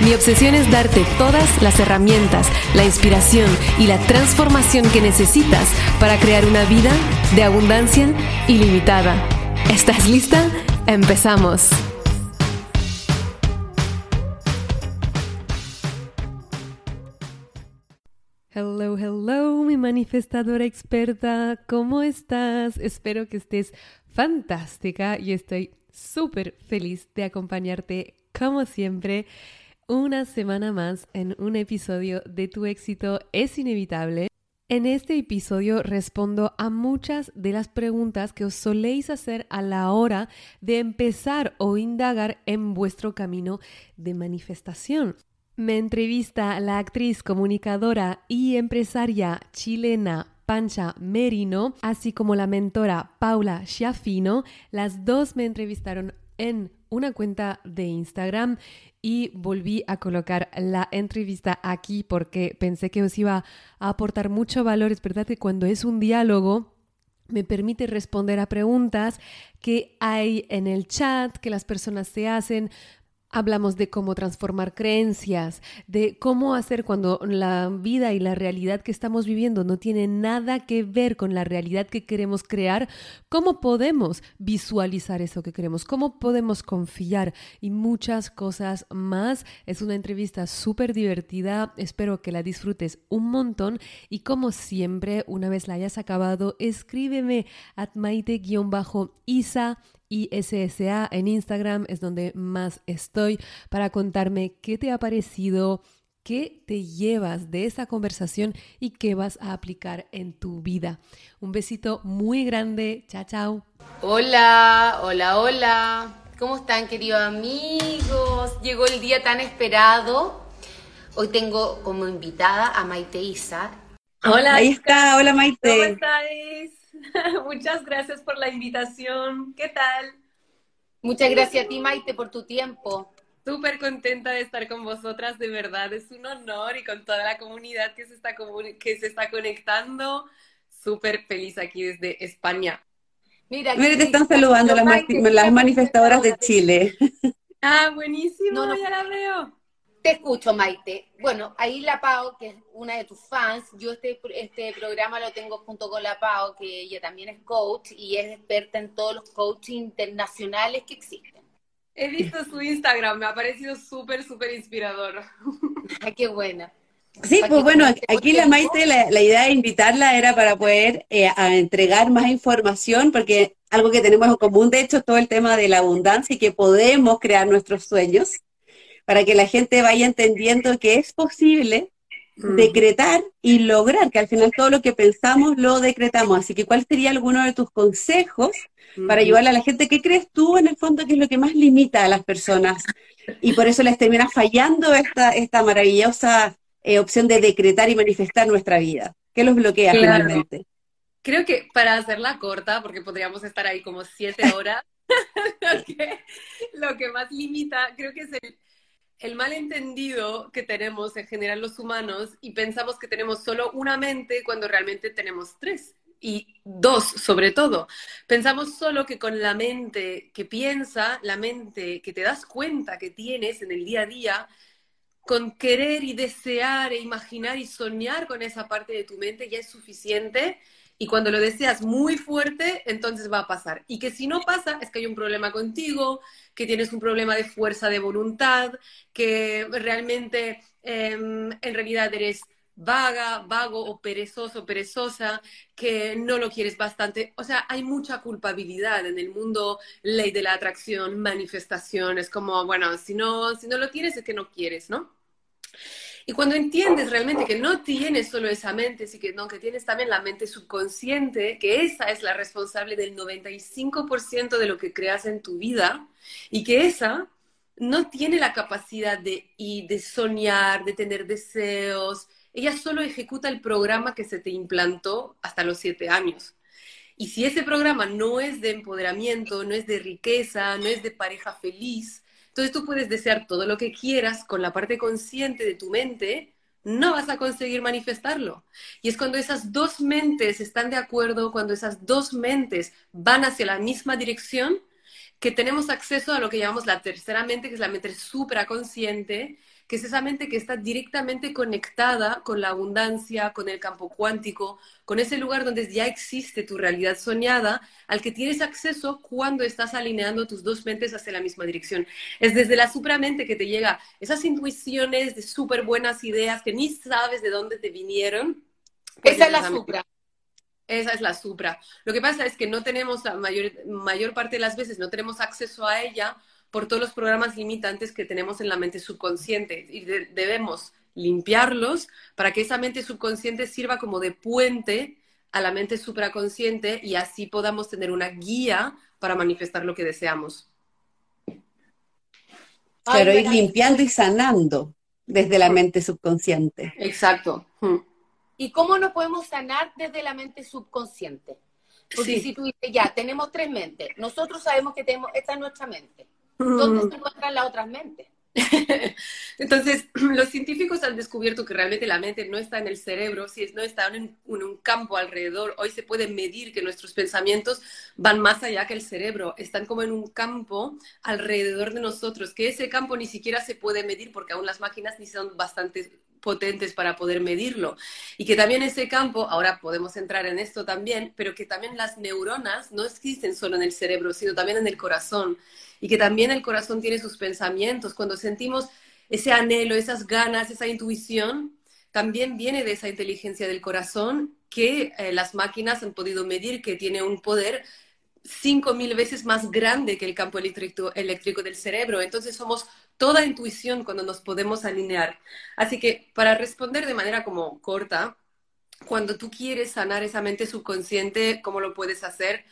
Mi obsesión es darte todas las herramientas, la inspiración y la transformación que necesitas para crear una vida de abundancia ilimitada. ¿Estás lista? Empezamos. Hello, hello, mi manifestadora experta. ¿Cómo estás? Espero que estés fantástica y estoy súper feliz de acompañarte como siempre una semana más en un episodio de Tu éxito es inevitable. En este episodio respondo a muchas de las preguntas que os soléis hacer a la hora de empezar o indagar en vuestro camino de manifestación. Me entrevista la actriz, comunicadora y empresaria chilena Pancha Merino, así como la mentora Paula Schiaffino. Las dos me entrevistaron en una cuenta de Instagram y volví a colocar la entrevista aquí porque pensé que os iba a aportar mucho valor. Es verdad que cuando es un diálogo me permite responder a preguntas que hay en el chat, que las personas se hacen, Hablamos de cómo transformar creencias, de cómo hacer cuando la vida y la realidad que estamos viviendo no tiene nada que ver con la realidad que queremos crear, cómo podemos visualizar eso que queremos, cómo podemos confiar y muchas cosas más. Es una entrevista súper divertida, espero que la disfrutes un montón. Y como siempre, una vez la hayas acabado, escríbeme at maite-isa y SSA en Instagram es donde más estoy para contarme qué te ha parecido, qué te llevas de esa conversación y qué vas a aplicar en tu vida. Un besito muy grande. Chao, chao. Hola, hola, hola. ¿Cómo están, queridos amigos? Llegó el día tan esperado. Hoy tengo como invitada a Maite Isa. Hola. Ahí está, hola Maite. ¿Cómo estáis? Muchas gracias por la invitación. ¿Qué tal? Muchas gracias a ti, Maite, por tu tiempo. Súper contenta de estar con vosotras, de verdad, es un honor y con toda la comunidad que se está, que se está conectando. Súper feliz aquí desde España. Mira, Mira te están saludando las, las manifestadoras de Chile. Ah, buenísimo, ya la veo. Te escucho, Maite. Bueno, ahí la Pau, que es una de tus fans, yo este, este programa lo tengo junto con la Pau, que ella también es coach y es experta en todos los coaches internacionales que existen. He visto su Instagram, me ha parecido súper, súper inspirador. Ay, qué buena. Sí, pues bueno, aquí la Maite, la, idea de invitarla era para poder eh, entregar más información, porque algo que tenemos en común, de hecho, todo el tema de la abundancia y que podemos crear nuestros sueños para que la gente vaya entendiendo que es posible decretar y lograr, que al final todo lo que pensamos lo decretamos. Así que, ¿cuál sería alguno de tus consejos para ayudarle a la gente? ¿Qué crees tú en el fondo que es lo que más limita a las personas? Y por eso les termina fallando esta, esta maravillosa eh, opción de decretar y manifestar nuestra vida. ¿Qué los bloquea finalmente? Creo que para hacerla corta, porque podríamos estar ahí como siete horas, lo que más limita, creo que es el el malentendido que tenemos en general los humanos y pensamos que tenemos solo una mente cuando realmente tenemos tres y dos sobre todo. Pensamos solo que con la mente que piensa, la mente que te das cuenta que tienes en el día a día, con querer y desear e imaginar y soñar con esa parte de tu mente ya es suficiente y cuando lo deseas muy fuerte, entonces va a pasar. Y que si no pasa, es que hay un problema contigo, que tienes un problema de fuerza de voluntad, que realmente em, en realidad eres vaga, vago o perezoso, perezosa, que no lo quieres bastante. O sea, hay mucha culpabilidad en el mundo ley de la atracción, manifestación. Es como, bueno, si no, si no lo tienes es que no quieres, ¿no? Y cuando entiendes realmente que no tienes solo esa mente, sino que, no, tienes también la mente subconsciente, que esa es la responsable del 95% de lo que creas en tu vida, y que esa no tiene la capacidad de, y de soñar, de tener deseos, ella solo ejecuta el programa que se te implantó hasta los siete años. Y si ese programa no es de empoderamiento, no es de riqueza, no es de pareja feliz, entonces tú puedes desear todo lo que quieras con la parte consciente de tu mente, no vas a conseguir manifestarlo. Y es cuando esas dos mentes están de acuerdo, cuando esas dos mentes van hacia la misma dirección, que tenemos acceso a lo que llamamos la tercera mente, que es la mente supraconsciente, que es esa mente que está directamente conectada con la abundancia, con el campo cuántico, con ese lugar donde ya existe tu realidad soñada, al que tienes acceso cuando estás alineando tus dos mentes hacia la misma dirección. Es desde la supramente que te llega esas intuiciones de súper buenas ideas que ni sabes de dónde te vinieron. Esa es la supra. Esa es la supra. Lo que pasa es que no tenemos, la mayor, mayor parte de las veces, no tenemos acceso a ella por todos los programas limitantes que tenemos en la mente subconsciente y debemos limpiarlos para que esa mente subconsciente sirva como de puente a la mente supraconsciente y así podamos tener una guía para manifestar lo que deseamos. Pero ir limpiando y sanando desde la mente subconsciente. Exacto. Hmm. ¿Y cómo nos podemos sanar desde la mente subconsciente? Porque si tú dices, ya, tenemos tres mentes, nosotros sabemos que tenemos, esta es nuestra mente. ¿Dónde mm. se encuentran las otras mentes? Entonces, los científicos han descubierto que realmente la mente no está en el cerebro, si no está en un, campo alrededor. Hoy se puede medir que nuestros pensamientos van más allá que el cerebro, están como en un campo alrededor de nosotros, que ese campo ni siquiera se puede medir porque aún las máquinas ni son bastante potentes para poder medirlo. Y que también ese campo, ahora podemos entrar en esto también, pero que también las neuronas no existen solo en el cerebro, sino también en el corazón. Y que también el corazón tiene sus pensamientos. Cuando sentimos ese anhelo, esas ganas, esa intuición, también viene de esa inteligencia del corazón que eh, las máquinas han podido medir que tiene un poder cinco mil veces más grande que el campo eléctrico, eléctrico del cerebro. Entonces somos toda intuición cuando nos podemos alinear. Así que para responder de manera como corta, cuando tú quieres sanar esa mente subconsciente, ¿cómo lo puedes hacer?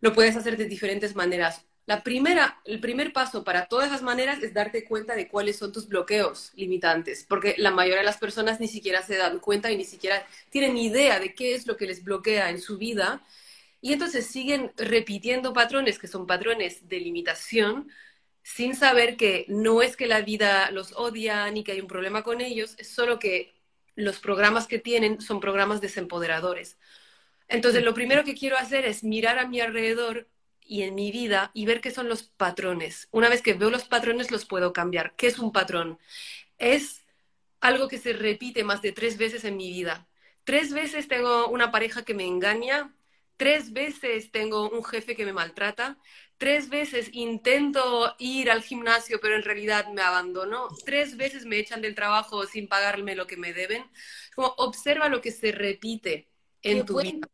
Lo puedes hacer de diferentes maneras. La primera, el primer paso para todas esas maneras es darte cuenta de cuáles son tus bloqueos limitantes, porque la mayoría de las personas ni siquiera se dan cuenta y ni siquiera tienen idea de qué es lo que les bloquea en su vida. Y entonces siguen repitiendo patrones que son patrones de limitación, sin saber que no es que la vida los odia ni que hay un problema con ellos, es solo que los programas que tienen son programas desempoderadores. Entonces, lo primero que quiero hacer es mirar a mi alrededor y en mi vida y ver qué son los patrones. Una vez que veo los patrones, los puedo cambiar. ¿Qué es un patrón? Es algo que se repite más de tres veces en mi vida. Tres veces tengo una pareja que me engaña, tres veces tengo un jefe que me maltrata, tres veces intento ir al gimnasio, pero en realidad me abandono, tres veces me echan del trabajo sin pagarme lo que me deben. Como observa lo que se repite en tu vida.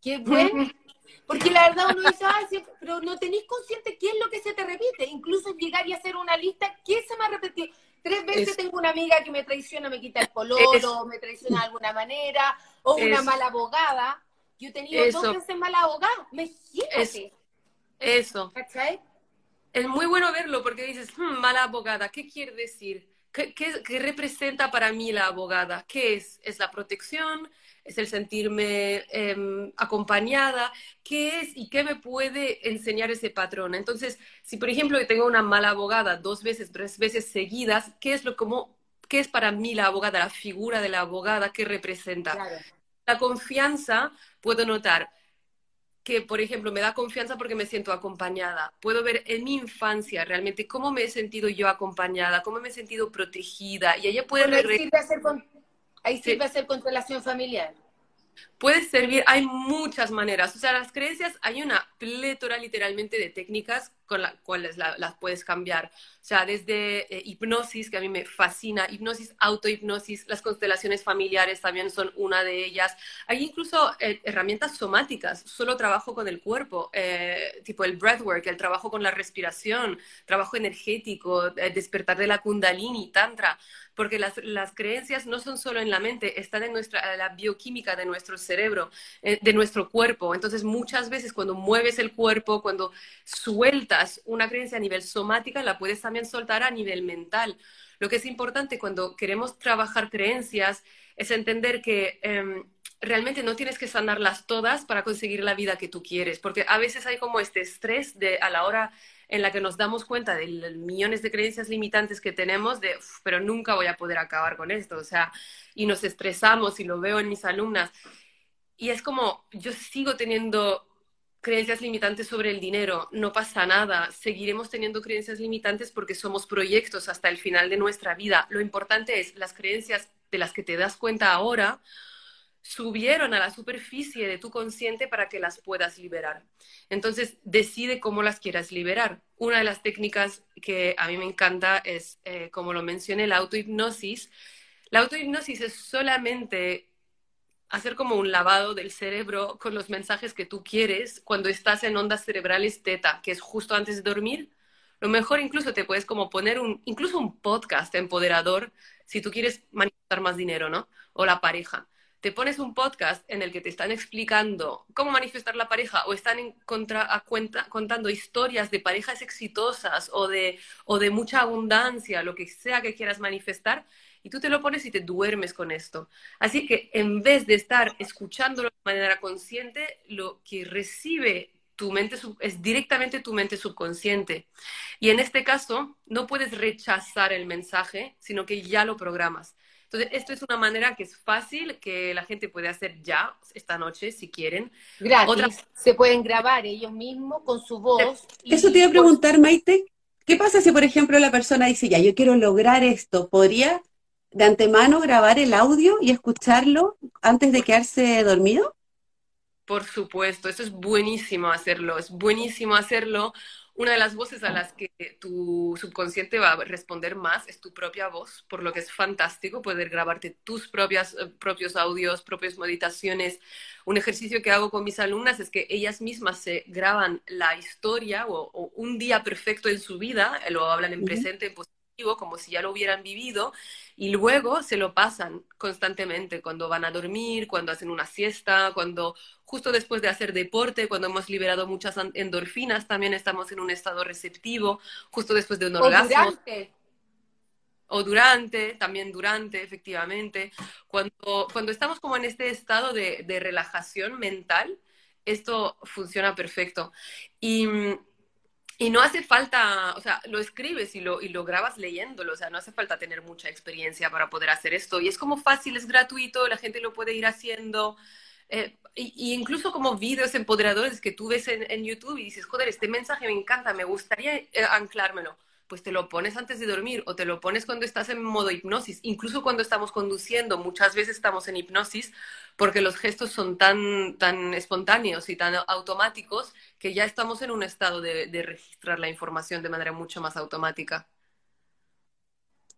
Qué bueno. Porque la verdad uno dice, ah, pero no tenéis consciente qué es lo que se te repite. Incluso llegar y hacer una lista, ¿qué se me ha repetido? Tres veces tengo una amiga que me traiciona, me quita el color, me traiciona de alguna manera, o una mala abogada. Yo he tenido dos veces mala abogada, me Es, eso. Es muy bueno verlo porque dices, hmm, mala abogada, ¿qué quiere decir? ¿Qué, ¿Qué, representa para mí la abogada? ¿Qué es? ¿Es la protección? ¿Es el sentirme em, acompañada? ¿Qué es y qué me puede enseñar ese patrón? Entonces, si por ejemplo yo tengo una mala abogada dos veces, tres veces seguidas, ¿qué es lo como qué es para mí la abogada, la figura de la abogada, qué representa? La confianza, puedo notar, que, por ejemplo, me da confianza porque me siento acompañada. Puedo ver en mi infancia realmente cómo me he sentido yo acompañada, cómo me he sentido protegida. Y ella puede regresar. Ahí sirve hacer constelación familiar. Puede servir, hay muchas maneras. O sea, las creencias, hay una plétora literalmente de técnicas con las cuales las puedes cambiar. O sea, desde eh, hipnosis, que a mí me fascina, hipnosis, autohipnosis, las constelaciones familiares también son una de ellas. Hay incluso eh, herramientas somáticas, solo trabajo con el cuerpo, eh, tipo el breathwork, el trabajo con la respiración, trabajo energético, despertar de la kundalini, tantra porque las, las, creencias no son solo en la mente, están en nuestra, la bioquímica de nuestro cerebro, de nuestro cuerpo. Entonces, muchas veces cuando mueves el cuerpo, cuando sueltas una creencia a nivel somática, la puedes también soltar a nivel mental. Lo que es importante cuando queremos trabajar creencias es entender que em, realmente no tienes que sanarlas todas para conseguir la vida que tú quieres, porque a veces hay como este estrés de a la hora en la que nos damos cuenta de millones de creencias limitantes que tenemos, de, pero nunca voy a poder acabar con esto, o sea, y nos estresamos y lo veo en mis alumnas. Y es como, yo sigo teniendo creencias limitantes sobre el dinero, no pasa nada, seguiremos teniendo creencias limitantes porque somos proyectos hasta el final de nuestra vida. Lo importante es las creencias de las que te das cuenta ahora, subieron a la superficie de tu consciente para que las puedas liberar. Entonces, decide cómo las quieras liberar. Una de las técnicas que a mí me encanta es, eh, como lo mencioné, la autohipnosis. La autohipnosis es solamente hacer como un lavado del cerebro con los mensajes que tú quieres cuando estás en ondas cerebrales teta, que es justo antes de dormir. Lo mejor incluso te puedes como poner un, incluso un podcast empoderador si tú quieres manifestar más dinero, ¿no? O la pareja te pones un podcast en el que te están explicando cómo manifestar la pareja o están en contra, a cuenta, contando historias de parejas exitosas o de, o de mucha abundancia, lo que sea que quieras manifestar, y tú te lo pones y te duermes con esto. Así que en vez de estar escuchándolo de manera consciente, lo que recibe tu mente es directamente tu mente subconsciente. Y en este caso, no puedes rechazar el mensaje, sino que ya lo programas. Entonces, esto es una manera que es fácil, que la gente puede hacer ya esta noche, si quieren. Gratis. Se pueden grabar ellos mismos con su voz. Eso te iba a preguntar, Maite. ¿Qué pasa si, por ejemplo, la persona dice, ya, yo quiero lograr esto? ¿Podría de antemano grabar el audio y escucharlo antes de quedarse dormido? Por supuesto, eso es buenísimo hacerlo, es buenísimo hacerlo una de las voces a las que tu subconsciente va a responder más es tu propia voz, por lo que es fantástico poder grabarte tus propias, eh, propios audios, propias meditaciones. Un ejercicio que hago con mis alumnas es que ellas mismas se graban la historia o, un día perfecto en su vida, lo hablan en presente, en positivo, como si ya lo hubieran vivido, y luego se lo pasan constantemente cuando van a dormir, cuando hacen una siesta, cuando justo después de hacer deporte, cuando hemos liberado muchas endorfinas, también estamos en un estado receptivo, justo después de un o Durante. O durante, también durante, efectivamente. Cuando, cuando estamos como en este estado de, de relajación mental, esto funciona perfecto. Y y no hace falta, o sea, lo escribes y lo, y lo grabas leyéndolo, o sea, no hace falta tener mucha experiencia para poder hacer esto. Y es como fácil, es gratuito, la gente lo puede ir haciendo. Eh, y, incluso como vídeos empoderadores que tú ves en, en, YouTube y dices, joder, este mensaje me encanta, me gustaría eh, anclármelo pues te lo pones antes de dormir o te lo pones cuando estás en modo hipnosis. Incluso cuando estamos conduciendo, muchas veces estamos en hipnosis porque los gestos son tan, tan espontáneos y tan automáticos que ya estamos en un estado de, de registrar la información de manera mucho más automática.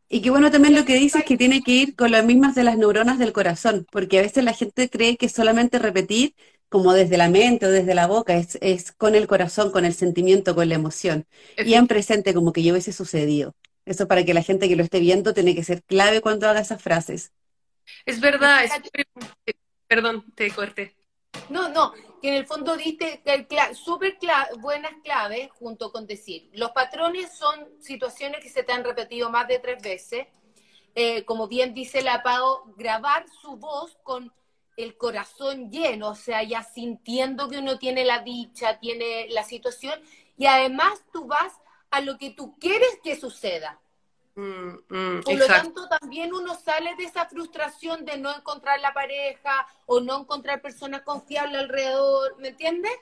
Y qué bueno también lo que dices que tiene que ir con las mismas de las neuronas del corazón, porque a veces la gente cree que solamente repetir como desde la mente o desde la boca, es, es con el corazón, con el sentimiento, con la emoción. Y en presente, como que yo hubiese sucedido. Eso para que la gente que lo esté viendo tiene que ser clave cuando haga esas frases. Es verdad, perdón, te corté. No, no, que en el fondo diste súper buenas claves junto con decir, los patrones son situaciones que se te han repetido más de tres veces. Eh, como bien dice la Pau, grabar su voz con el corazón lleno, o sea, ya sintiendo que uno tiene la dicha, tiene la situación, y además tú vas a lo que tú quieres que suceda. Mm, mm, Por lo tanto, también uno sale de esa frustración de no encontrar la pareja o no encontrar personas confiables alrededor, ¿me entiendes?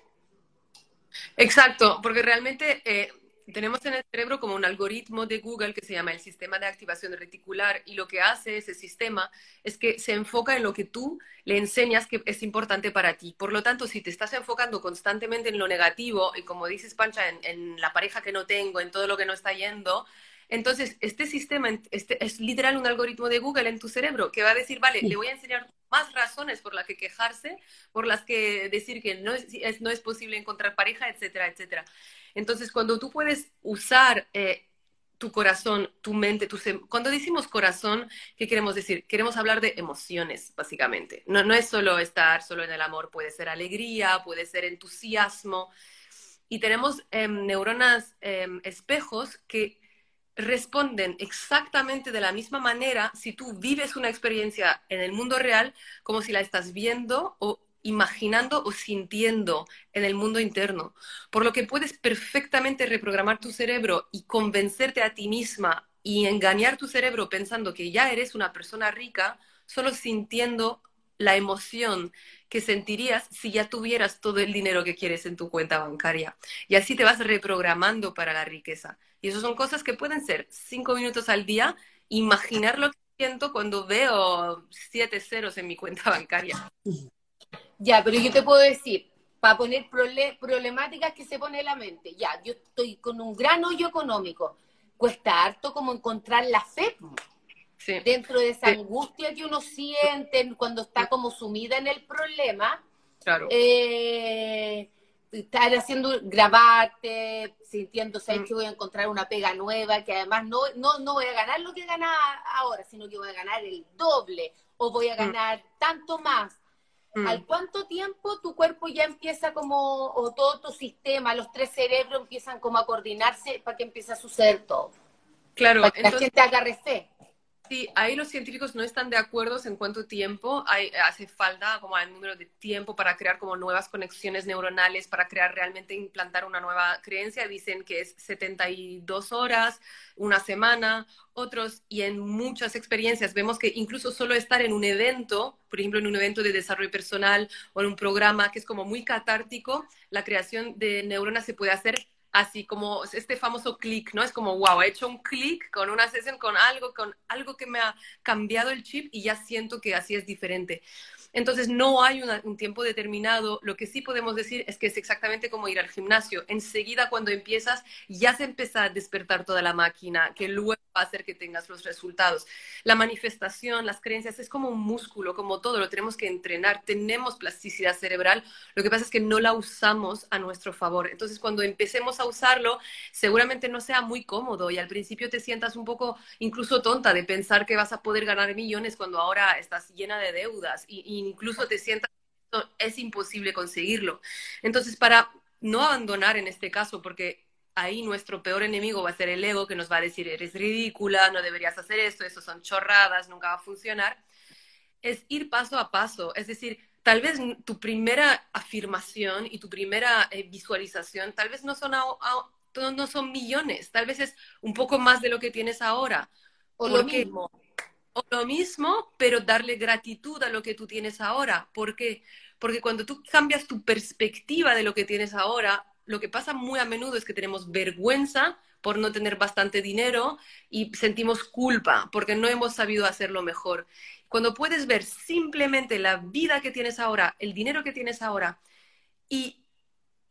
Exacto, porque realmente eh, tenemos en el cerebro como un algoritmo de Google que se llama el sistema de activación reticular y lo que hace ese sistema es que se enfoca en lo que tú le enseñas que es importante para ti. Por lo tanto, si te estás enfocando constantemente en lo negativo y como dices Pancha, en, la pareja que no tengo, en todo lo que no está yendo, entonces este sistema este, es literal un algoritmo de Google en tu cerebro que va a decir, vale, le voy a enseñar más razones por las que quejarse, por las que decir que no es, no es posible encontrar pareja, etcétera, etcétera. Entonces, cuando tú puedes usar eh, tu corazón, tu mente, tu cuando decimos corazón, ¿qué queremos decir? Queremos hablar de emociones, básicamente. No, no es solo estar solo en el amor, puede ser alegría, puede ser entusiasmo. y tenemos em, neuronas em, espejos que responden exactamente de la misma manera si tú vives una experiencia en el mundo real como si la estás viendo o imaginando o sintiendo en el mundo interno. Por lo que puedes perfectamente reprogramar tu cerebro y convencerte a ti misma y engañar tu cerebro pensando que ya eres una persona rica solo sintiendo la emoción que sentirías si ya tuvieras todo el dinero que quieres en tu cuenta bancaria. Y así te vas reprogramando para la riqueza. Y eso son cosas que pueden ser cinco minutos al día, imaginar lo que siento cuando veo siete ceros en mi cuenta bancaria. Ya, pero yo te puedo decir, para poner problemáticas que se pone en la mente, ya, yo estoy con un gran hoyo económico, cuesta harto como encontrar la fe dentro de esa angustia que uno siente cuando está como sumida en el problema. Claro. Eh, estar haciendo, grabarte, sintiéndose mm. que voy a encontrar una pega nueva, que además no, no, no voy a ganar lo que ganaba ahora, sino que voy a ganar el doble o voy a mm. ganar tanto más. Mm. ¿Al cuánto tiempo tu cuerpo ya empieza como, o todo tu sistema, los tres cerebros empiezan como a coordinarse para que empiece a suceder todo? Claro. Para que la gente agarre fe. Sí, ahí los científicos no están de acuerdo en cuánto tiempo hay, hace falta, como el número de tiempo para crear como nuevas conexiones neuronales, para crear realmente, implantar una nueva creencia. Dicen que es 72 horas, una semana, otros, y en muchas experiencias vemos que incluso solo estar en un evento, por ejemplo, en un evento de desarrollo personal o en un programa que es como muy catártico, la creación de neuronas se puede hacer así como este famoso clic, ¿no? Es como, wow, he hecho un clic con una sesión, con algo, con algo que me ha cambiado el chip y ya siento que así es diferente. Entonces, no hay un tiempo determinado. Lo que sí podemos decir es que es exactamente como ir al gimnasio. Enseguida, cuando empiezas, ya se empieza a despertar toda la máquina, que luego va a hacer que tengas los resultados. La manifestación, las creencias, es como un músculo, como todo, lo tenemos que entrenar. Tenemos plasticidad cerebral. Lo que pasa es que no la usamos a nuestro favor. Entonces, cuando empecemos a usarlo, seguramente no sea muy cómodo y al principio te sientas un poco incluso tonta de pensar que vas a poder ganar millones cuando ahora estás llena de deudas y incluso te sientas es imposible conseguirlo. Entonces, para no abandonar en este caso, porque ahí nuestro peor enemigo va a ser el ego que nos va a decir, eres ridícula, no deberías hacer esto, eso son chorradas, nunca va a funcionar, es ir paso a paso. Es decir, tal vez tu primera afirmación y tu primera eh, visualización, tal vez no son, no son millones, tal vez es un poco más de lo que tienes ahora. O lo mismo o lo mismo, pero darle gratitud a lo que tú tienes ahora. ¿Por qué? Porque cuando tú cambias tu perspectiva de lo que tienes ahora, lo que pasa muy a menudo es que tenemos vergüenza por no tener bastante dinero y sentimos culpa porque no hemos sabido hacerlo mejor. Cuando puedes ver simplemente la vida que tienes ahora, el dinero que tienes ahora y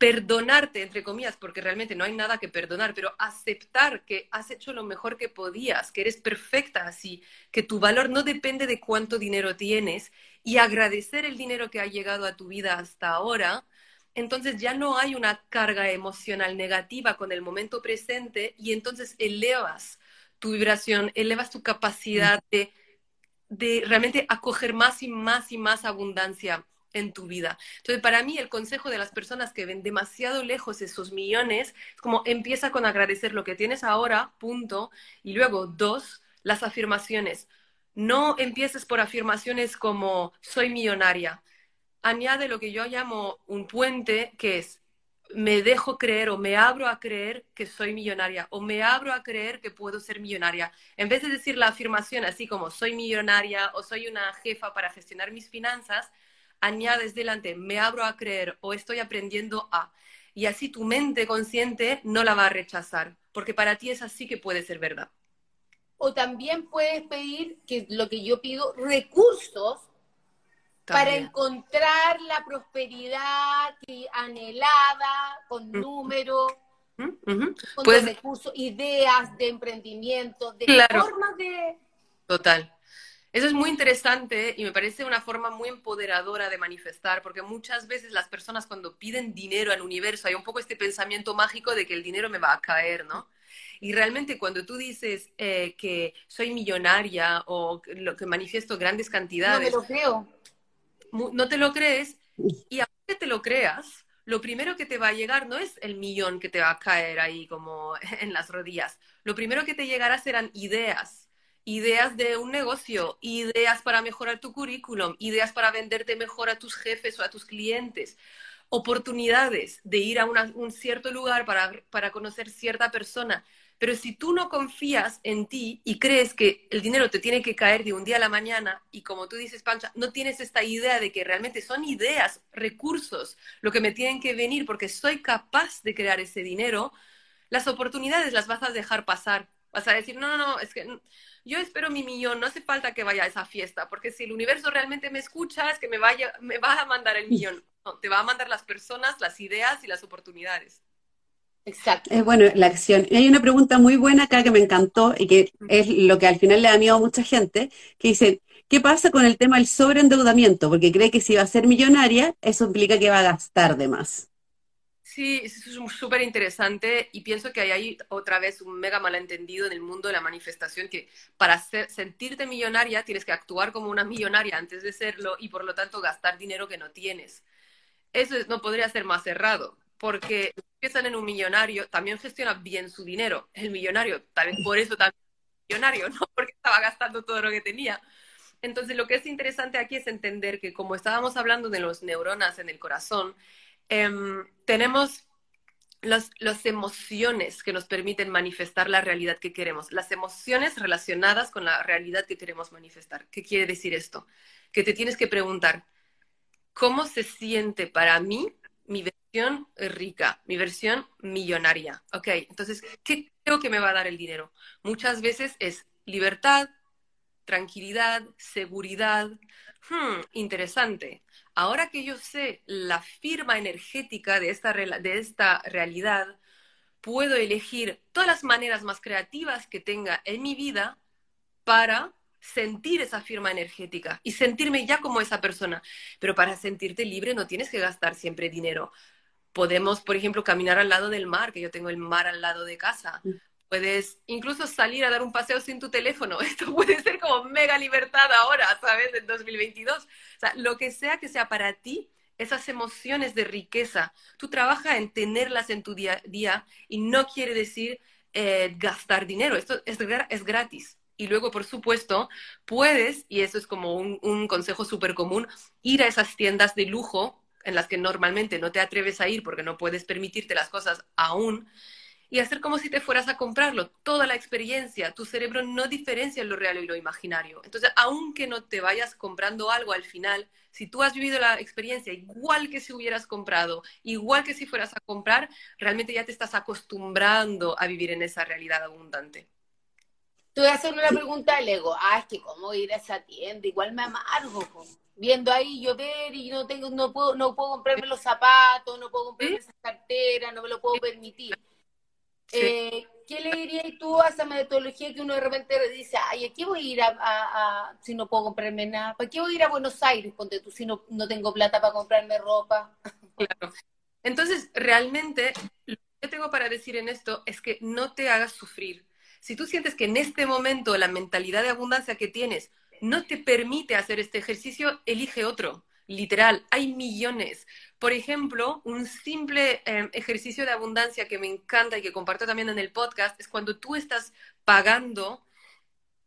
perdonarte, entre comillas, porque realmente no hay nada que perdonar, pero aceptar que has hecho lo mejor que podías, que eres perfecta así, que tu valor no depende de cuánto dinero tienes y agradecer el dinero que ha llegado a tu vida hasta ahora, entonces ya no hay una carga emocional negativa con el momento presente y entonces elevas tu vibración, elevas tu capacidad de, de realmente acoger más y más y más abundancia en tu vida. Entonces, para mí, el consejo de las personas que ven demasiado lejos esos millones es como empieza con agradecer lo que tienes ahora, punto. Y luego, dos, las afirmaciones. No empieces por afirmaciones como soy millonaria. Añade lo que yo llamo un puente, que es me dejo creer o me abro a creer que soy millonaria o me abro a creer que puedo ser millonaria. En vez de decir la afirmación así como soy millonaria o soy una jefa para gestionar mis finanzas, añades delante, me abro a creer o estoy aprendiendo a. Y así tu mente consciente no la va a rechazar, porque para ti es así que puede ser verdad. O también puedes pedir, que lo que yo pido, recursos para encontrar la prosperidad anhelada, con números, con recursos, ideas de emprendimiento, de formas de... Total. Eso es muy interesante y me parece una forma muy empoderadora de manifestar, porque muchas veces las personas cuando piden dinero al universo hay un poco este pensamiento mágico de que el dinero me va a caer, ¿no? Y realmente cuando tú dices eh, que soy millonaria o lo que manifiesto grandes cantidades... No me lo creo. No te lo crees y aunque te lo creas, lo primero que te va a llegar no es el millón que te va a caer ahí como en las rodillas. Lo primero que te llegará serán ideas, ideas de un negocio, ideas para mejorar tu currículum, ideas para venderte mejor a tus jefes o a tus clientes, oportunidades de ir a un cierto lugar para, para conocer cierta persona. Pero si tú no confías en ti y crees que el dinero te tiene que caer de un día a la mañana y como tú dices, Pancha, no tienes esta idea de que realmente son ideas, recursos, lo que me tienen que venir porque soy capaz de crear ese dinero, las oportunidades las vas a dejar pasar. Vas a decir, no, no, no, es que yo espero mi millón, no hace falta que vaya a esa fiesta, porque si el universo realmente me escucha, es que me, vaya, me va a mandar el millón. No, te va a mandar las personas, las ideas y las oportunidades. Exacto. Es bueno, la acción. Y hay una pregunta muy buena acá que me encantó y que es lo que al final le da miedo a mucha gente, que dice, ¿qué pasa con el tema del sobreendeudamiento? Porque cree que si va a ser millonaria, eso implica que va a gastar de más. Sí, es súper interesante y pienso que hay otra vez un mega malentendido en el mundo de la manifestación que para sentirte millonaria tienes que actuar como una millonaria antes de serlo y por lo tanto gastar dinero que no tienes. Eso no podría ser más cerrado porque empiezan en un millonario, también gestiona bien su dinero. El millonario, vez por eso también es millonario, no porque estaba gastando todo lo que tenía. Entonces, lo que es interesante aquí es entender que como estábamos hablando de los neuronas en el corazón, em, tenemos las, las, emociones que nos permiten manifestar la realidad que queremos, las emociones relacionadas con la realidad que queremos manifestar. ¿Qué quiere decir esto? Que te tienes que preguntar, ¿cómo se siente para mí mi versión rica, mi versión millonaria. Ok, entonces, ¿qué creo que me va a dar el dinero? Muchas veces es libertad, tranquilidad, seguridad. Hmm, interesante. Ahora que yo sé la firma energética de esta, de esta realidad, puedo elegir todas las maneras más creativas que tenga en mi vida para sentir esa firma energética y sentirme ya como esa persona. Pero para sentirte libre no tienes que gastar siempre dinero. Podemos, por ejemplo, caminar al lado del mar, que yo tengo el mar al lado de casa. Puedes incluso salir a dar un paseo sin tu teléfono. Esto puede ser como mega libertad ahora, ¿sabes? En 2022. O sea, lo que sea que sea para ti, esas emociones de riqueza, tú trabajas en tenerlas en tu día a día y no quiere decir eh, gastar dinero. Esto es, es gratis. Y luego, por supuesto, puedes, y eso es como un, consejo súper común, ir a esas tiendas de lujo en las que normalmente no te atreves a ir porque no puedes permitirte las cosas aún, y hacer como si te fueras a comprarlo. Toda la experiencia, tu cerebro no diferencia lo real y lo imaginario. Entonces, aunque no te vayas comprando algo al final, si tú has vivido la experiencia igual que si hubieras comprado, igual que si fueras a comprar, realmente ya te estás acostumbrando a vivir en esa realidad abundante. Te voy a hacer una pregunta al ego. Ah, es que cómo ir a esa tienda, igual me amargo. Viendo ahí llover y no tengo, no puedo, no puedo comprarme los zapatos, no puedo comprarme esa cartera, no me lo puedo permitir. Eh, ¿Qué le dirías tú a esa metodología que uno de repente dice, ay, ¿a qué voy a ir a, si no puedo comprarme nada? ¿Para qué voy a ir a Buenos Aires ponte tú si no, no tengo plata para comprarme ropa? Claro. Entonces, realmente, lo que tengo para decir en esto es que no te hagas sufrir si tú sientes que en este momento la mentalidad de abundancia que tienes no te permite hacer este ejercicio, elige otro. Literal, hay millones. Por ejemplo, un simple em, ejercicio de abundancia que me encanta y que comparto también en el podcast es cuando tú estás pagando,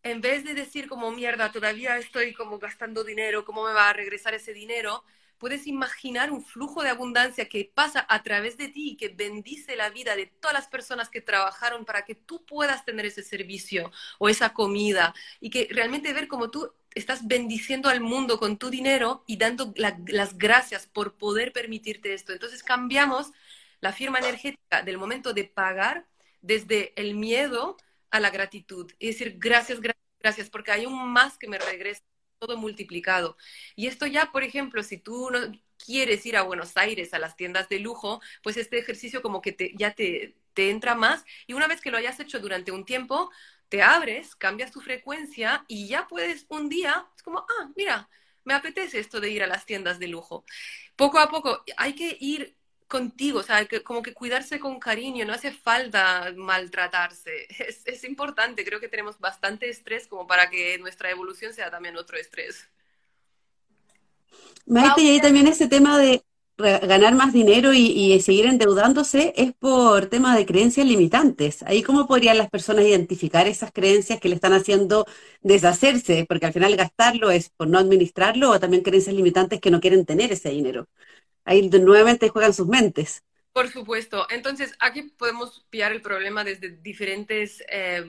en vez de decir como mierda, todavía estoy como gastando dinero, ¿cómo me va a regresar ese dinero? puedes imaginar un flujo de abundancia que pasa a través de ti y que bendice la vida de todas las personas que trabajaron para que tú puedas tener ese servicio o esa comida y que realmente ver cómo tú estás bendiciendo al mundo con tu dinero y dando las gracias por poder permitirte esto. Entonces cambiamos la firma energética del momento de pagar desde el miedo a la gratitud. y decir, gracias, gracias, gracias, porque hay un más que me regresa todo multiplicado. Y esto ya, por ejemplo, si tú no quieres ir a Buenos Aires a las tiendas de lujo, pues este ejercicio como que ya te entra más y una vez que lo hayas hecho durante un tiempo, te abres, cambias tu frecuencia y ya puedes un día, es como, ah, mira, me apetece esto de ir a las tiendas de lujo. Poco a poco hay que ir contigo, o sea, que, como que cuidarse con cariño, no hace falta maltratarse, es, es, importante, creo que tenemos bastante estrés como para que nuestra evolución sea también otro estrés. Maite, y ahí también ese tema de, ganar más dinero y, seguir endeudándose es por tema de creencias limitantes. Ahí cómo podrían las personas identificar esas creencias que le están haciendo deshacerse, porque al final gastarlo es por no administrarlo o también creencias limitantes que no quieren tener ese dinero. Ahí nuevamente juegan sus mentes. Por supuesto. Entonces, aquí podemos pillar el problema desde diferentes eh,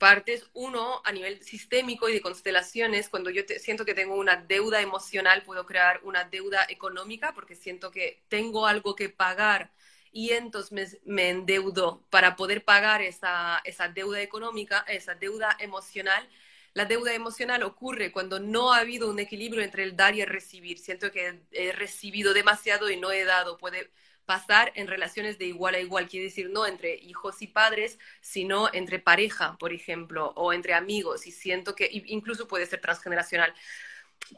partes. Uno, a nivel sistémico y de constelaciones, cuando yo siento que tengo una deuda emocional, puedo crear una deuda económica porque siento que tengo algo que pagar y entonces me, endeudo para poder pagar esa, esa deuda económica, esa deuda emocional. La deuda emocional ocurre cuando no ha habido un equilibrio entre el dar y el recibir. Siento que he recibido demasiado y no he dado. Puede, pasar en relaciones de igual a igual, quiere decir no entre hijos y padres, sino entre pareja, por ejemplo, o entre amigos, y siento que incluso puede ser transgeneracional.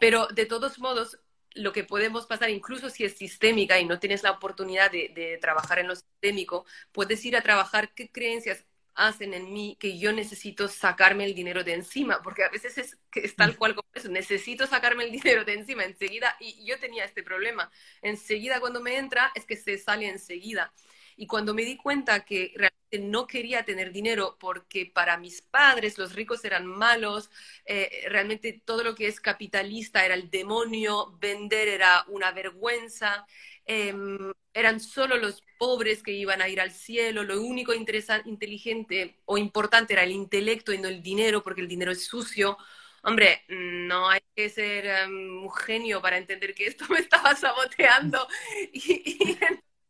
Pero de todos modos, lo que podemos pasar, incluso si es sistémica y no tienes la oportunidad de, trabajar en lo sistémico, puedes ir a trabajar qué creencias hacen en mí que yo necesito sacarme el dinero de encima, porque a veces es, es tal cual como eso, necesito sacarme el dinero de encima enseguida, y yo tenía este problema, enseguida cuando me entra es que se sale enseguida. Y cuando me di cuenta que realmente no quería tener dinero porque para mis padres los ricos eran malos, eh, realmente todo lo que es capitalista era el demonio, vender era una vergüenza, Em, eran solo los pobres que iban a ir al cielo, lo único interesante, inteligente o importante era el intelecto y no el dinero, porque el dinero es sucio. Hombre, no hay que ser em, un genio para entender que esto me estaba saboteando. Y,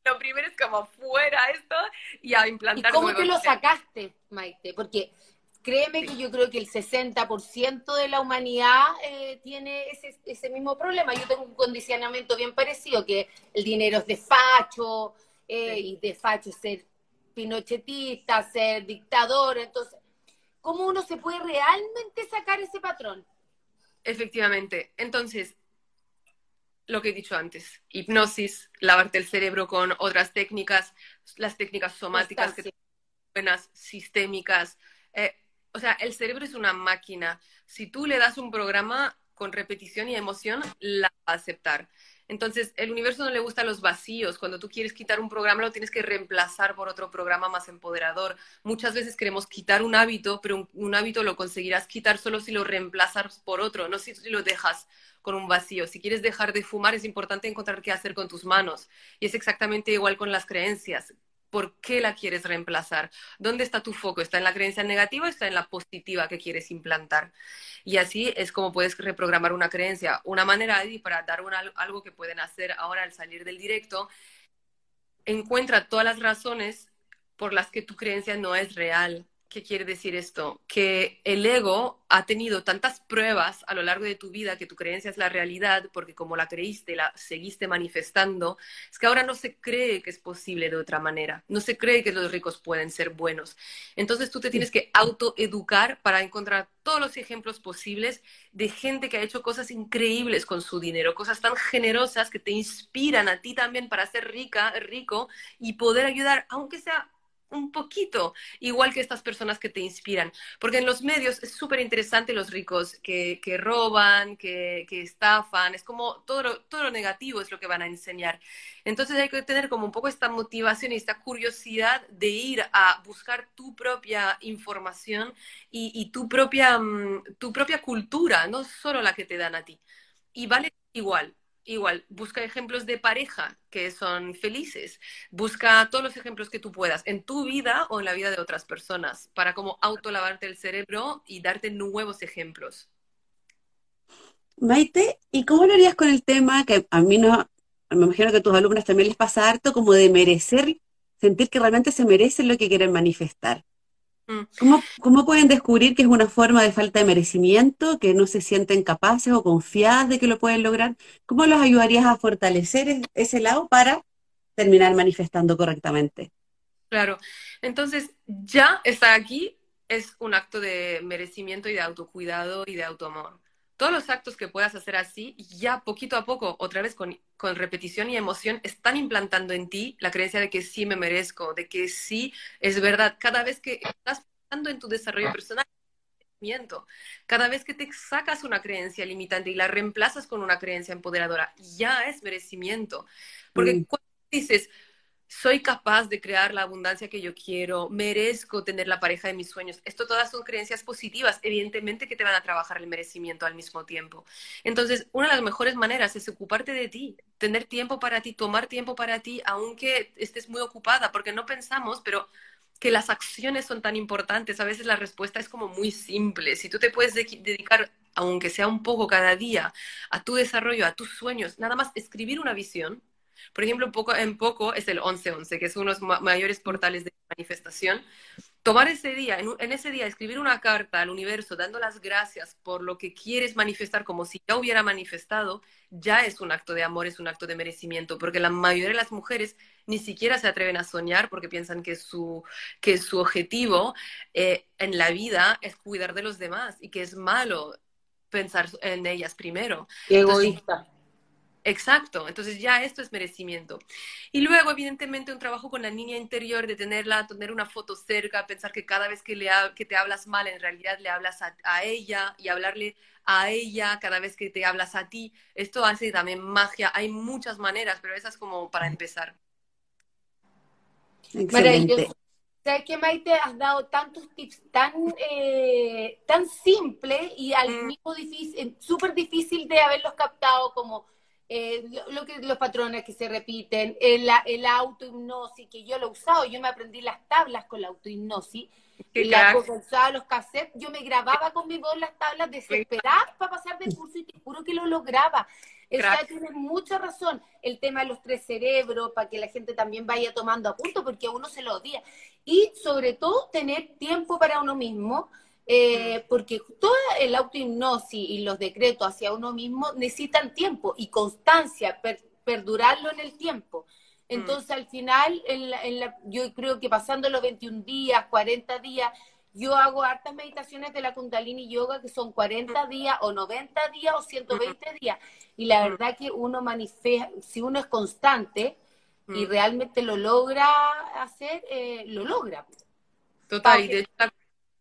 lo primero es como fuera esto y a implantar. ¿Y ¿Cómo te lo sacaste, Maite? Porque créeme que yo creo que el 60% de la humanidad eh, tiene ese, mismo problema. Yo tengo un condicionamiento bien parecido, que el dinero es de facho, eh, y de facho es ser pinochetista, ser dictador. Entonces, ¿cómo uno se puede realmente sacar ese patrón? Efectivamente. Entonces, lo que he dicho antes, hipnosis, lavarte el cerebro con otras técnicas, las técnicas somáticas que buenas, sistémicas, eh, o sea, el cerebro es una máquina. Si tú le das un programa con repetición y emoción, la va a aceptar. Entonces, el universo no le gusta los vacíos. Cuando tú quieres quitar un programa, lo tienes que reemplazar por otro programa más empoderador. Muchas veces queremos quitar un hábito, pero un, hábito lo conseguirás quitar solo si lo reemplazas por otro, no si lo dejas con un vacío. Si quieres dejar de fumar, es importante encontrar qué hacer con tus manos. Y es exactamente igual con las creencias. ¿Por qué la quieres reemplazar? ¿Dónde está tu foco? ¿Está en la creencia negativa o está en la positiva que quieres implantar? Y así es como puedes reprogramar una creencia. Una manera, y para dar algo que pueden hacer ahora al salir del directo, encuentra todas las razones por las que tu creencia no es real. ¿Qué quiere decir esto? Que el ego ha tenido tantas pruebas a lo largo de tu vida que tu creencia es la realidad, porque como la creíste, la seguiste manifestando, es que ahora no se cree que es posible de otra manera, no se cree que los ricos pueden ser buenos. Entonces tú te tienes que autoeducar para encontrar todos los ejemplos posibles de gente que ha hecho cosas increíbles con su dinero, cosas tan generosas que te inspiran a ti también para ser rica, rico y poder ayudar, aunque sea un poquito, igual que estas personas que te inspiran. Porque en los medios es súper interesante los ricos que, que roban, que, que, estafan, es como todo todo lo negativo es lo que van a enseñar. Entonces hay que tener como un poco esta motivación y esta curiosidad de ir a buscar tu propia información y, y tu, propia, mm, tu propia cultura, no solo la que te dan a ti. Y vale igual, igual, busca ejemplos de pareja que son felices. Busca todos los ejemplos que tú puedas en tu vida o en la vida de otras personas para como autolavarte el cerebro y darte nuevos ejemplos. Maite, ¿y cómo lo harías con el tema que a mí no, me imagino que a tus alumnos también les pasa harto, como de merecer, sentir que realmente se merecen lo que quieren manifestar? Mm. ¿Cómo, pueden descubrir que es una forma de falta de merecimiento, que no se sienten capaces o confiadas de que lo pueden lograr? ¿Cómo los ayudarías a fortalecer ese lado para terminar manifestando correctamente? Claro, entonces ya está aquí es un acto de merecimiento y de autocuidado y de autoamor. Todos los actos que puedas hacer así, ya poquito a poco, otra vez con, con repetición y emoción, están implantando en ti la creencia de que sí me merezco, de que sí es verdad. Cada vez que estás pensando en tu desarrollo personal, merecimiento. Cada vez que te sacas una creencia limitante y la reemplazas con una creencia empoderadora, ya es merecimiento. Porque Mm. cuando dices, soy capaz de crear la abundancia que yo quiero, merezco tener la pareja de mis sueños. Esto todas son creencias positivas, evidentemente que te van a trabajar el merecimiento al mismo tiempo. Entonces, una de las mejores maneras es ocuparte de ti, tener tiempo para ti, tomar tiempo para ti, aunque estés muy ocupada, porque no pensamos, pero que las acciones son tan importantes. A veces la respuesta es como muy simple. Si tú te puedes de dedicar, aunque sea un poco cada día, a tu desarrollo, a tus sueños, nada más escribir una visión, por ejemplo, poco en poco es el 1111, que es uno de los ma mayores portales de manifestación. Tomar ese día, en, en, ese día, escribir una carta al universo dando las gracias por lo que quieres manifestar como si ya hubiera manifestado, ya es un acto de amor, es un acto de merecimiento, porque la mayoría de las mujeres ni siquiera se atreven a soñar porque piensan que su, que su objetivo eh, en la vida es cuidar de los demás y que es malo pensar en ellas primero. Qué egoísta. Entonces, Exacto, entonces ya esto es merecimiento. Y luego, evidentemente, un trabajo con la niña interior, de tenerla, tener una foto cerca, pensar que cada vez que, le que te hablas mal, en realidad le hablas a, a, ella y hablarle a ella cada vez que te hablas a ti. Esto hace también magia. Hay muchas maneras, pero esa es como para empezar. Excelente. ¿Sabes qué, Maite? Has dado tantos tips tan, eh, tan simples y al Mm. mismo difícil, súper difícil de haberlos captado como eh, lo, lo, que los patrones que se repiten, el, el autohipnosis, que yo lo he usado, yo me aprendí las tablas con la autohipnosis, y la usaba los cassettes, yo me grababa con mi voz las tablas desesperada para pasar de curso y te juro que lo lograba. O sea, tienes mucha razón. El tema de los tres cerebros, para que la gente también vaya tomando a punto, porque a uno se lo odia. Y sobre todo, tener tiempo para uno mismo, eh, porque toda el autohipnosis y los decretos hacia uno mismo necesitan tiempo y constancia, per, perdurarlo en el tiempo. Entonces, mm. al final, en la, en la, yo creo que pasando los 21 días, 40 días, yo hago hartas meditaciones de la Kundalini Yoga que son 40 días o 90 días o 120 días. Y la verdad que uno manifiesta, si uno es constante y realmente lo logra hacer, eh, lo logra. Total, y de hecho la,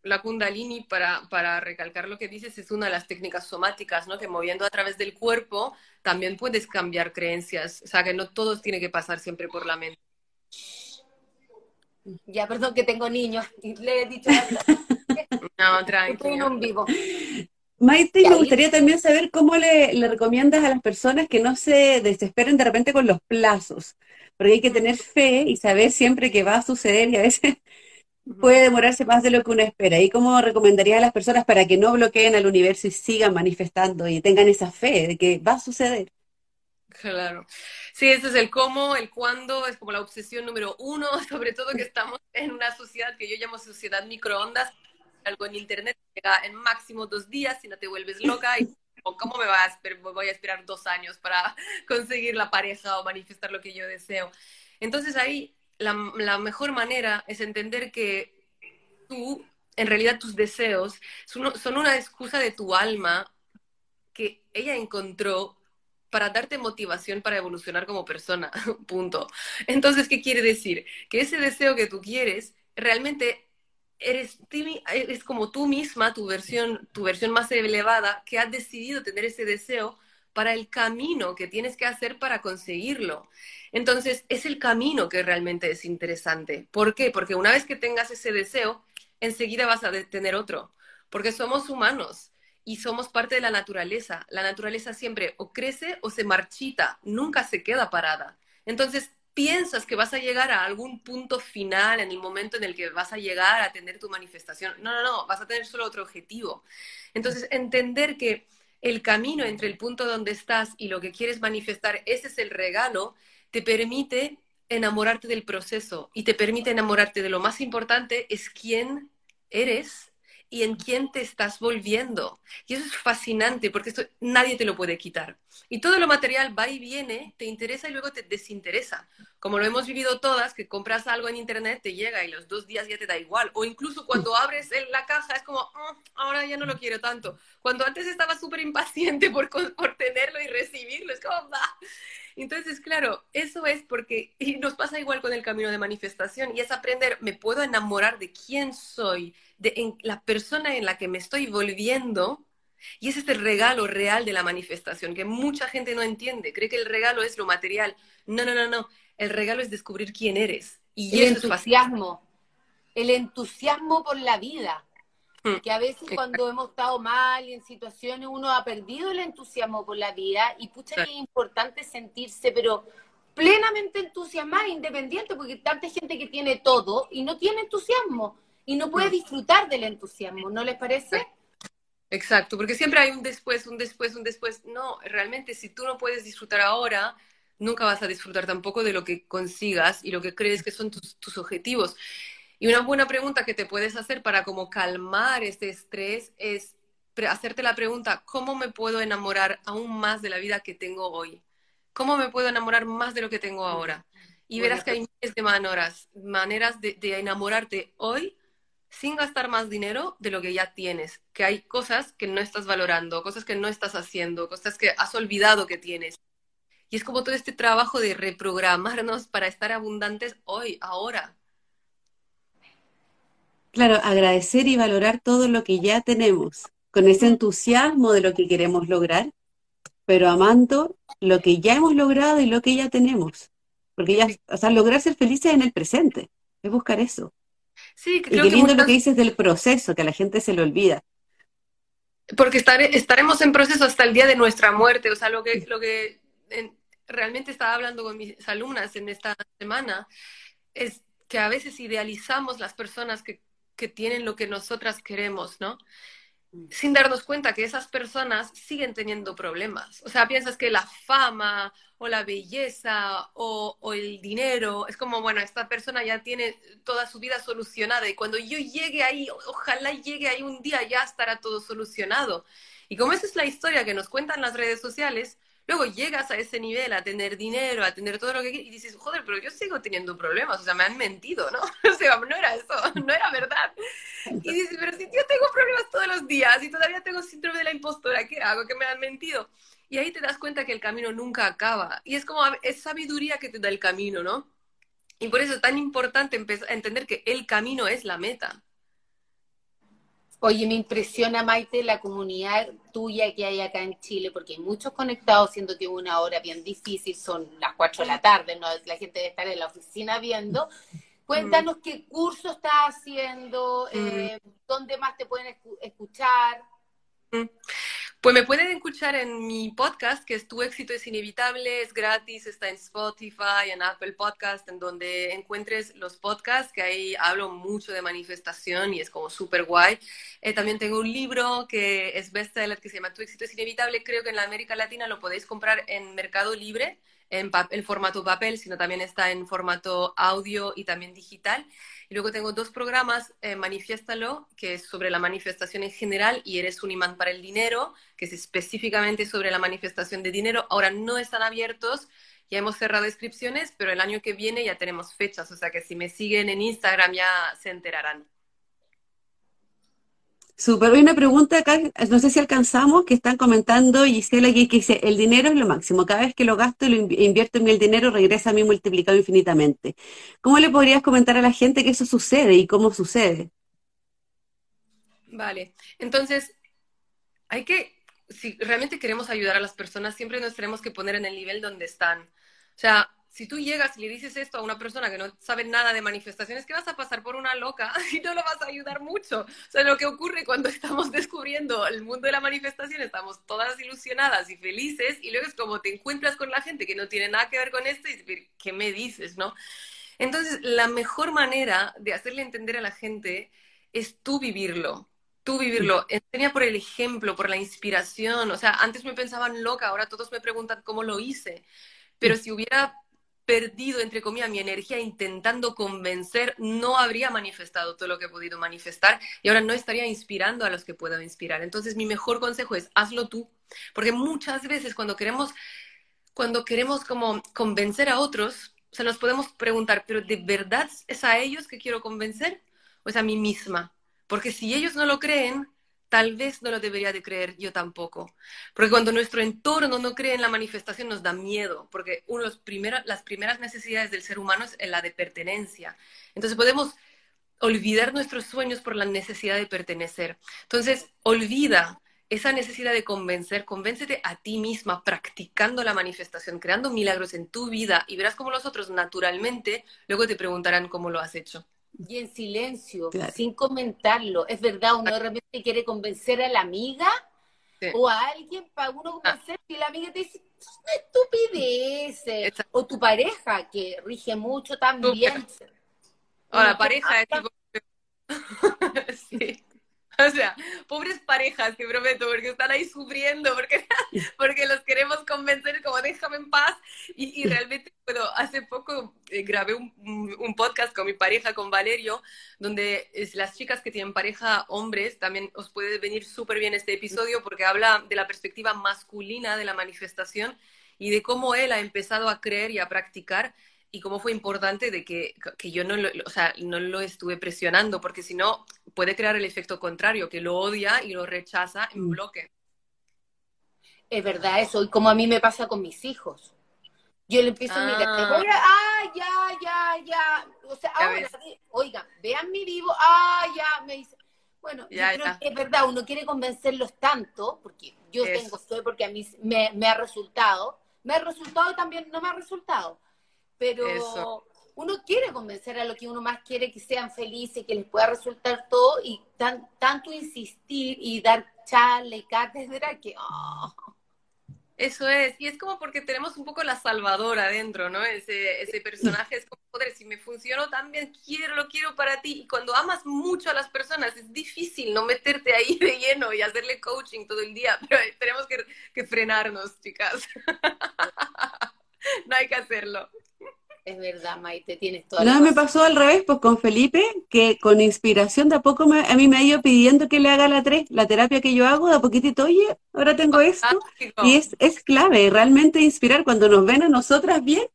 la Kundalini, para, para recalcar lo que dices, es una de las técnicas somáticas, ¿no? Que moviendo a través del cuerpo también puedes cambiar creencias. O sea, que no todo tiene que pasar siempre por la mente. Ya, perdón que tengo niños. Le he dicho. no, tranquilo. en un vivo. Maite, me gustaría también saber cómo le, le, recomiendas a las personas que no se desesperen de repente con los plazos, porque hay que tener fe y saber siempre que va a suceder y a veces puede demorarse más de lo que uno espera. ¿Y cómo recomendarías a las personas para que no bloqueen al universo y sigan manifestando y tengan esa fe de que va a suceder? Claro. Sí, ese es el cómo, el cuándo, es como la obsesión número uno, sobre todo que estamos en una sociedad que yo llamo sociedad microondas, algo en internet llega en máximo dos días si no te vuelves loca y cómo me vas, voy a esperar dos años para conseguir la pareja o manifestar lo que yo deseo. Entonces ahí la, mejor manera es entender que tú, en realidad tus deseos son, son una excusa de tu alma que ella encontró para darte motivación para evolucionar como persona, punto. Entonces, ¿qué quiere decir? Que ese deseo que tú quieres, realmente eres, eres como tú misma, tu versión, tu versión más elevada, que has decidido tener ese deseo para el camino que tienes que hacer para conseguirlo. Entonces, es el camino que realmente es interesante. ¿Por qué? Porque una vez que tengas ese deseo, enseguida vas a tener otro, porque somos humanos y somos parte de la naturaleza. La naturaleza siempre o crece o se marchita, nunca se queda parada. Entonces, piensas que vas a llegar a algún punto final en el momento en el que vas a llegar a tener tu manifestación. No, no, no, vas a tener solo otro objetivo. Entonces, entender que el camino entre el punto donde estás y lo que quieres manifestar, ese es el regalo, te permite enamorarte del proceso y te permite enamorarte de lo más importante, es quién eres y en quién te estás volviendo. Y eso es fascinante porque esto nadie te lo puede quitar. Y todo lo material va y viene, te interesa y luego te desinteresa. Como lo hemos vivido todas, que compras algo en internet, te llega y los dos días ya te da igual. O incluso cuando abres la caja es como, oh, ahora ya no lo quiero tanto. Cuando antes estaba súper impaciente por, por tenerlo y recibirlo, es como, bah. Entonces, claro, eso es porque y nos pasa igual con el camino de manifestación y es aprender, me puedo enamorar de quién soy, de en la persona en la que me estoy volviendo. Y ese es el regalo real de la manifestación, que mucha gente no entiende. Cree que el regalo es lo material. No, no, no, no. El regalo es descubrir quién eres. Y el entusiasmo. El entusiasmo por la vida. Que a veces cuando hemos estado mal y en situaciones uno ha perdido el entusiasmo por la vida y pucha que es importante sentirse, pero plenamente entusiasmada, independiente, porque tanta gente que tiene todo y no tiene entusiasmo y no puede mm. disfrutar del entusiasmo, ¿no les parece? Exacto, porque siempre hay un después, un después, un después. No, realmente si tú no puedes disfrutar ahora, nunca vas a disfrutar tampoco de lo que consigas y lo que crees que son tus, tus objetivos. Y una buena pregunta que te puedes hacer para como calmar este estrés es hacerte la pregunta, ¿cómo me puedo enamorar aún más de la vida que tengo hoy? ¿Cómo me puedo enamorar más de lo que tengo ahora? Y verás que hay miles de maneras, maneras de, de enamorarte hoy sin gastar más dinero de lo que ya tienes, que hay cosas que no estás valorando, cosas que no estás haciendo, cosas que has olvidado que tienes. Y es como todo este trabajo de reprogramarnos para estar abundantes hoy, ahora. Claro, agradecer y valorar todo lo que ya tenemos, con ese entusiasmo de lo que queremos lograr, pero amando lo que ya hemos logrado y lo que ya tenemos. Porque ya, o sea, lograr ser felices en el presente, es buscar eso. Sí, y qué lindo lo que dices del proceso, que a la gente se le olvida. Porque estaremos en proceso hasta el día de nuestra muerte, o sea, lo que, lo que realmente estaba hablando con mis alumnas en esta semana es que a veces idealizamos las personas que que tienen lo que nosotras queremos, ¿no? Mm. Sin darnos cuenta que esas personas siguen teniendo problemas. O sea, piensas que la fama o la belleza o, o, el dinero es como, bueno, esta persona ya tiene toda su vida solucionada y cuando yo llegue ahí, ojalá llegue ahí un día, ya estará todo solucionado. Y como esa es la historia que nos cuentan las redes sociales, Luego llegas a ese nivel, a tener dinero, a tener todo lo que quieres, y dices, joder, pero yo sigo teniendo problemas, o sea, me han mentido, ¿no? O sea, no era eso, no era verdad. Y dices, pero si yo tengo problemas todos los días y todavía tengo síndrome de la impostora, ¿qué hago? Que me han mentido. Y ahí te das cuenta que el camino nunca acaba. Y es como, es sabiduría que te da el camino, ¿no? Y por eso es tan importante entender que el camino es la meta. Oye, me impresiona, Maite, la comunidad tuya que hay acá en Chile, porque hay muchos conectados, siendo que una hora bien difícil, son las 4 de la tarde, ¿no? la gente debe estar en la oficina viendo. Cuéntanos qué curso estás haciendo, eh, dónde más te pueden escuchar. Pues me pueden escuchar en mi podcast, que es Tu éxito es inevitable, es gratis, está en Spotify, en Apple Podcast, en donde encuentres los podcasts, que ahí hablo mucho de manifestación y es como súper guay. Eh, también tengo un libro que es bestseller, que se llama Tu éxito es inevitable, creo que en la América Latina lo podéis comprar en Mercado Libre, en, en formato papel, sino también está en formato audio y también digital. Y luego tengo dos programas, eh, Manifiéstalo, que es sobre la manifestación en general, y Eres un imán para el dinero, que es específicamente sobre la manifestación de dinero. Ahora no están abiertos, ya hemos cerrado inscripciones, pero el año que viene ya tenemos fechas, o sea que si me siguen en Instagram ya se enterarán. Súper, hay una pregunta acá, no sé si alcanzamos, que están comentando Gisela aquí, que dice, el dinero es lo máximo, cada vez que lo gasto y lo invierto en el dinero, regresa a mí multiplicado infinitamente. ¿Cómo le podrías comentar a la gente que eso sucede y cómo sucede? Vale, entonces, hay que, si realmente queremos ayudar a las personas, siempre nos tenemos que poner en el nivel donde están. O sea, si tú llegas y le dices esto a una persona que no sabe nada de manifestaciones, que vas a pasar por una loca y no lo vas a ayudar mucho. O sea, lo que ocurre cuando estamos descubriendo el mundo de la manifestación, estamos todas ilusionadas y felices y luego es como te encuentras con la gente que no tiene nada que ver con esto y ¿qué me dices, no? Entonces, la mejor manera de hacerle entender a la gente es tú vivirlo, tú vivirlo. Enseña por el ejemplo, por la inspiración. O sea, antes me pensaban loca, ahora todos me preguntan cómo lo hice. Pero si hubiera perdido, entre comillas, mi energía intentando convencer, no habría manifestado todo lo que he podido manifestar y ahora no estaría inspirando a los que puedo inspirar. Entonces, mi mejor consejo es hazlo tú, porque muchas veces cuando queremos, cuando queremos como convencer a otros, o sea, nos podemos preguntar, pero ¿de verdad es a ellos que quiero convencer o es a mí misma? Porque si ellos no lo creen, tal vez no lo debería de creer yo tampoco. Porque cuando nuestro entorno no cree en la manifestación nos da miedo, porque uno los las primeras necesidades del ser humano es la de pertenencia. Entonces podemos olvidar nuestros sueños por la necesidad de pertenecer. Entonces, olvida esa necesidad de convencer, convéncete a ti misma practicando la manifestación, creando milagros en tu vida y verás cómo los otros naturalmente luego te preguntarán cómo lo has hecho. Y en silencio, sin comentarlo. Es verdad, uno de repente quiere convencer a la amiga o a alguien para uno ah. convencer y la amiga te dice, es una estupidez. O tu pareja, que rige mucho también. O la pareja es tipo... sí. O sea, pobres parejas, te prometo, porque están ahí sufriendo, porque, porque los queremos convencer como déjame en paz. Y, y realmente, bueno, hace poco eh, grabé un, un, podcast con mi pareja, con Valerio, donde es, las chicas que tienen pareja hombres, también os puede venir súper bien este episodio porque habla de la perspectiva masculina de la manifestación y de cómo él ha empezado a creer y a practicar y cómo fue importante de que, que yo no lo, o sea, no lo estuve presionando, porque si no puede crear el efecto contrario, que lo odia y lo rechaza en mm. bloque. Es verdad eso, y como a mí me pasa con mis hijos. Yo le empiezo a mirar, ah. ah, ya, ya, ya. O sea, ahora, oigan, vean mi vivo, ah, ya, me dice. Bueno, yo creo que es verdad, uno quiere convencerlos tanto, porque yo tengo fe, porque a mí me, me ha resultado, me ha resultado y también no me ha resultado pero uno quiere convencer a lo que uno más quiere que sean felices, que les pueda resultar todo y tan, tanto insistir y dar chale, cátedra que... Oh. Eso es, y es como porque tenemos un poco la salvadora adentro, ¿no? Ese, ese personaje es como, joder, si me funcionó tan bien, quiero, lo quiero para ti. Y cuando amas mucho a las personas, es difícil no meterte ahí de lleno y hacerle coaching todo el día, pero tenemos que, que frenarnos, chicas. no hay que hacerlo. Es verdad, Maite, tienes toda No, me pasó al revés, pues con Felipe, que con inspiración de a poco a mí me ha ido pidiendo que le haga la tres, la terapia que yo hago, de a poquitito, oye, ahora tengo esto. Y es, es clave, realmente inspirar. Cuando nos ven a nosotras bien,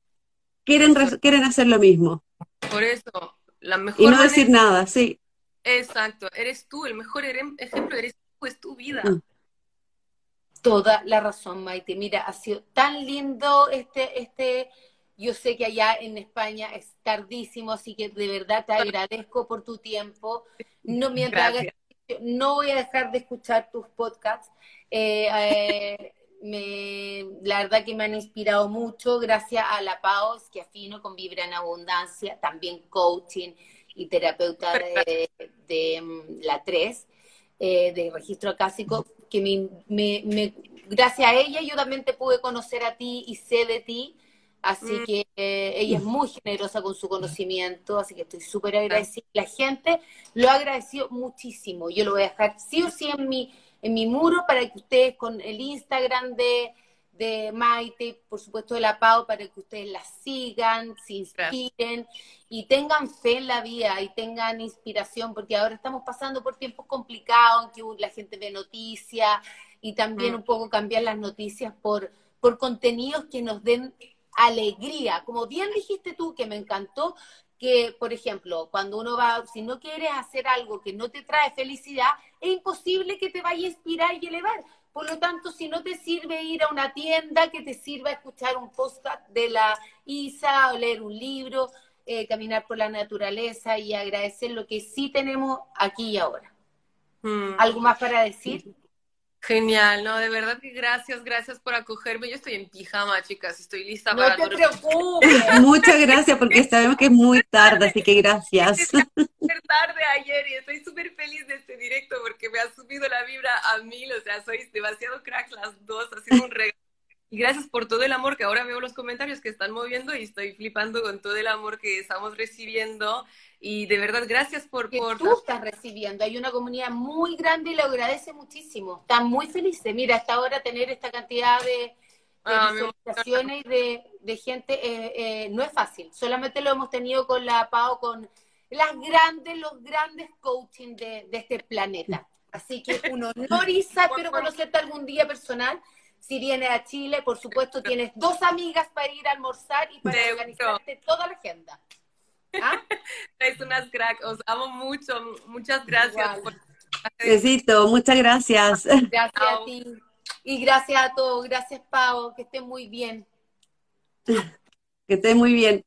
quieren, quieren hacer lo mismo. Por eso, la mejor. Y no decir nada, sí. Exacto, eres tú, el mejor ejemplo eres tú, es tu vida. Mm. Toda la razón, Maite. Mira, ha sido tan lindo este, este yo sé que allá en España es tardísimo, así que de verdad te agradezco por tu tiempo. No, mientras no voy a dejar de escuchar tus podcasts. Eh, eh, me, la verdad que me han inspirado mucho gracias a la PAO, que afino con Vibra en Abundancia, también coaching y terapeuta de, mm, la 3, eh, de registro acásico, que me, gracias a ella yo también te pude conocer a ti y sé de ti Así mm. que eh, ella es muy generosa con su conocimiento, así que estoy súper agradecida. La gente lo ha agradecido muchísimo. Yo lo voy a dejar sí o sí en mi, en mi muro para que ustedes con el Instagram de, de Maite, por supuesto de la Pau, para que ustedes la sigan, se inspiren y tengan fe en la vida y tengan inspiración, porque ahora estamos pasando por tiempos complicados en que la gente ve noticias y también mm. un poco cambiar las noticias por, por contenidos que nos den alegría. Como bien dijiste tú, que me encantó, que, por ejemplo, cuando uno va, si no quieres hacer algo que no te trae felicidad, es imposible que te vaya a inspirar y elevar. Por lo tanto, si no te sirve ir a una tienda, que te sirva escuchar un podcast de la ISA o leer un libro, eh, caminar por la naturaleza y agradecer lo que sí tenemos aquí y ahora. Mm. ¿Algo más para decir? Genial, no, de verdad que gracias, gracias por acogerme. Yo estoy en pijama, chicas, estoy lista no para te preocupes. Muchas gracias porque sabemos que es muy tarde, así que gracias. Es súper tarde ayer y estoy súper feliz de este directo porque me ha subido la vibra a mil, o sea, sois demasiado cracks las dos, ha sido un regalo. Y gracias por todo el amor que ahora veo los comentarios que están moviendo y estoy flipando con todo el amor que estamos recibiendo y de verdad, gracias por... Que tú estás recibiendo. Hay una comunidad muy grande y lo agradece muchísimo. Están muy felices. Mira, hasta ahora tener esta cantidad de, ah, visualizaciones y de, gente eh, eh, no es fácil. Solamente lo hemos tenido con la PAO, con las grandes, los grandes coaching de, este planeta. Así que un honor, Isa, espero conocerte algún día personal. Si vienes a Chile, por supuesto, tienes dos amigas para ir a almorzar y para organizarte toda la agenda. ¿Ah? Es unas crack, os amo mucho, muchas gracias por Besito, muchas gracias. Gracias a ti. Y gracias a todos. Gracias, Pau. Que estés muy bien. Que estés muy bien.